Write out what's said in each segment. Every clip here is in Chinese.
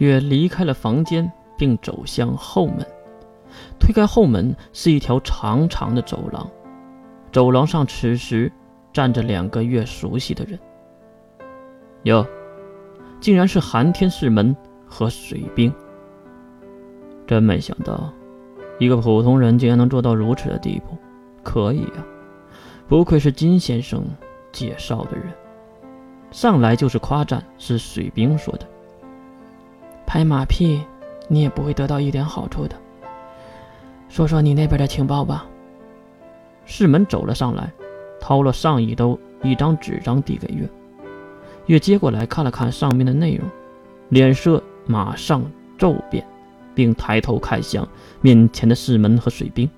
月离开了房间，并走向后门。推开后门，是一条长长的走廊。走廊上此时站着两个月熟悉的人。哟，竟然是寒天世门和水兵。真没想到，一个普通人竟然能做到如此的地步。可以啊，不愧是金先生介绍的人。上来就是夸赞，是水兵说的。拍马屁，你也不会得到一点好处的。说说你那边的情报吧。世门走了上来，掏了上衣兜一张纸张递给月。月接过来看了看上面的内容，脸色马上骤变，并抬头看向面前的世门和水兵。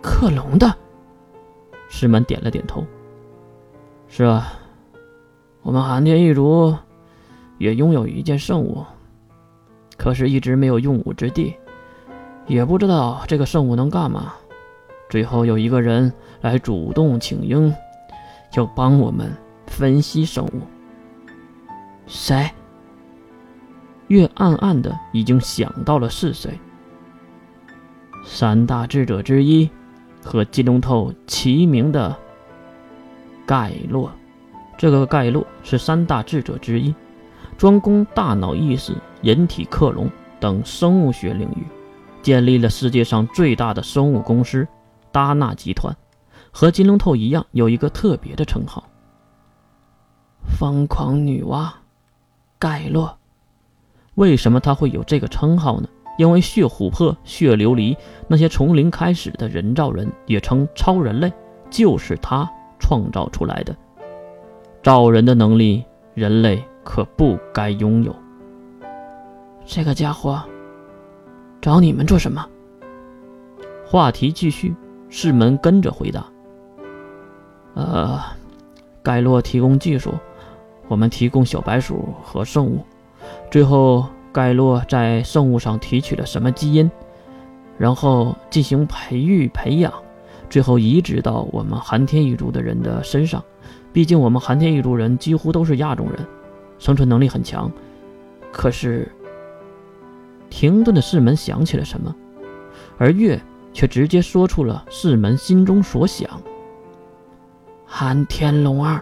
克隆的。世门点了点头。是啊，我们寒天一族。也拥有一件圣物，可是一直没有用武之地，也不知道这个圣物能干嘛。最后有一个人来主动请缨，要帮我们分析圣物。谁？月暗暗的已经想到了是谁。三大智者之一，和金龙头齐名的盖洛。这个盖洛是三大智者之一。专攻大脑意识、人体克隆等生物学领域，建立了世界上最大的生物公司——达纳集团。和金龙头一样，有一个特别的称号——疯狂女娲盖洛。为什么他会有这个称号呢？因为血琥珀、血琉璃那些从零开始的人造人，也称超人类，就是他创造出来的。造人的能力，人类。可不该拥有。这个家伙找你们做什么？话题继续，世门跟着回答：“呃，盖洛提供技术，我们提供小白鼠和圣物。最后，盖洛在圣物上提取了什么基因，然后进行培育培养，最后移植到我们寒天一族的人的身上。毕竟，我们寒天一族人几乎都是亚种人。”生存能力很强，可是停顿的世门想起了什么，而月却直接说出了世门心中所想。寒天龙二，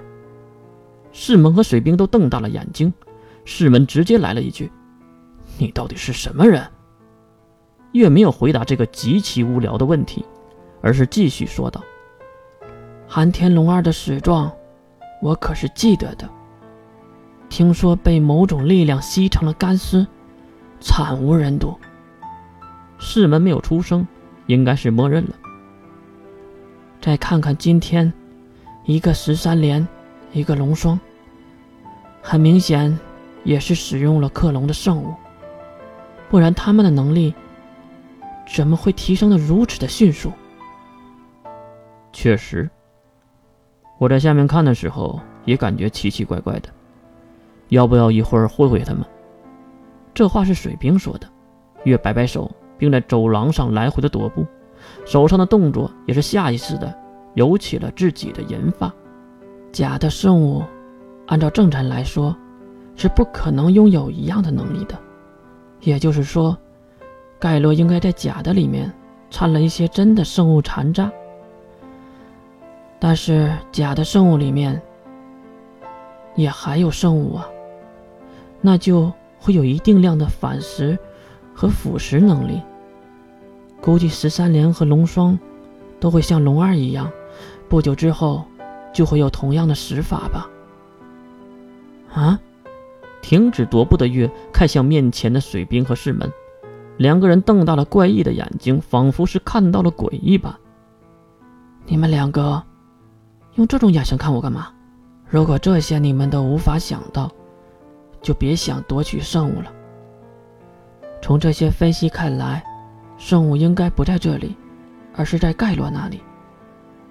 世门和水兵都瞪大了眼睛。世门直接来了一句：“你到底是什么人？”月没有回答这个极其无聊的问题，而是继续说道：“寒天龙二的死状，我可是记得的。”听说被某种力量吸成了干尸，惨无人睹。世门没有出声，应该是默认了。再看看今天，一个十三连，一个龙霜，很明显也是使用了克隆的圣物，不然他们的能力怎么会提升的如此的迅速？确实，我在下面看的时候也感觉奇奇怪怪的。要不要一会儿会会他们？这话是水兵说的。月摆摆手，并在走廊上来回的踱步，手上的动作也是下意识的揉起了自己的银发。假的圣物，按照正常来说，是不可能拥有一样的能力的。也就是说，盖洛应该在假的里面掺了一些真的圣物残渣。但是假的圣物里面也还有圣物啊。那就会有一定量的反噬和腐蚀能力。估计十三连和龙霜都会像龙二一样，不久之后就会有同样的死法吧。啊！停止踱步的月看向面前的水兵和士门，两个人瞪大了怪异的眼睛，仿佛是看到了鬼一般。你们两个用这种眼神看我干嘛？如果这些你们都无法想到。就别想夺取圣物了。从这些分析看来，圣物应该不在这里，而是在盖洛那里。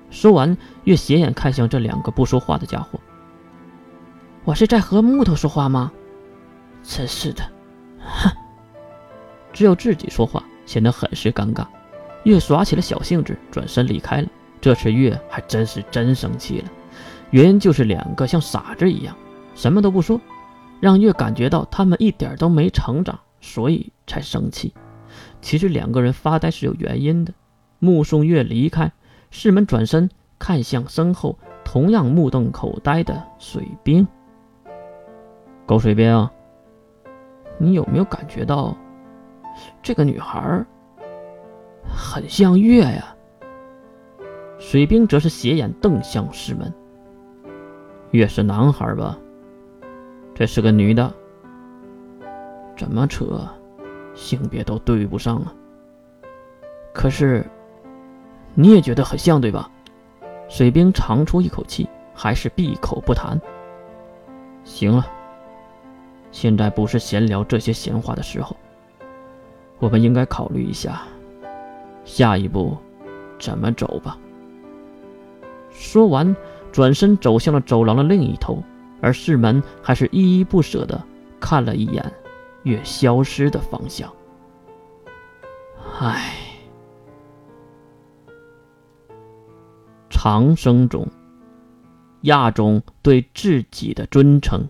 说完，月斜眼看向这两个不说话的家伙：“我是在和木头说话吗？真是的！”哼，只有自己说话，显得很是尴尬。月耍起了小性子，转身离开了。这次月还真是真生气了，原因就是两个像傻子一样，什么都不说。让月感觉到他们一点都没成长，所以才生气。其实两个人发呆是有原因的。目送月离开，世门转身看向身后，同样目瞪口呆的水兵。狗水兵，你有没有感觉到这个女孩很像月呀？水兵则是斜眼瞪向世门。月是男孩吧？这是个女的，怎么扯，性别都对不上啊。可是。你也觉得很像，对吧？水兵长出一口气，还是闭口不谈。行了，现在不是闲聊这些闲话的时候，我们应该考虑一下下一步怎么走吧。说完，转身走向了走廊的另一头，而世门还是依依不舍地看了一眼月消失的方向。唉。长生中，亚种对自己的尊称。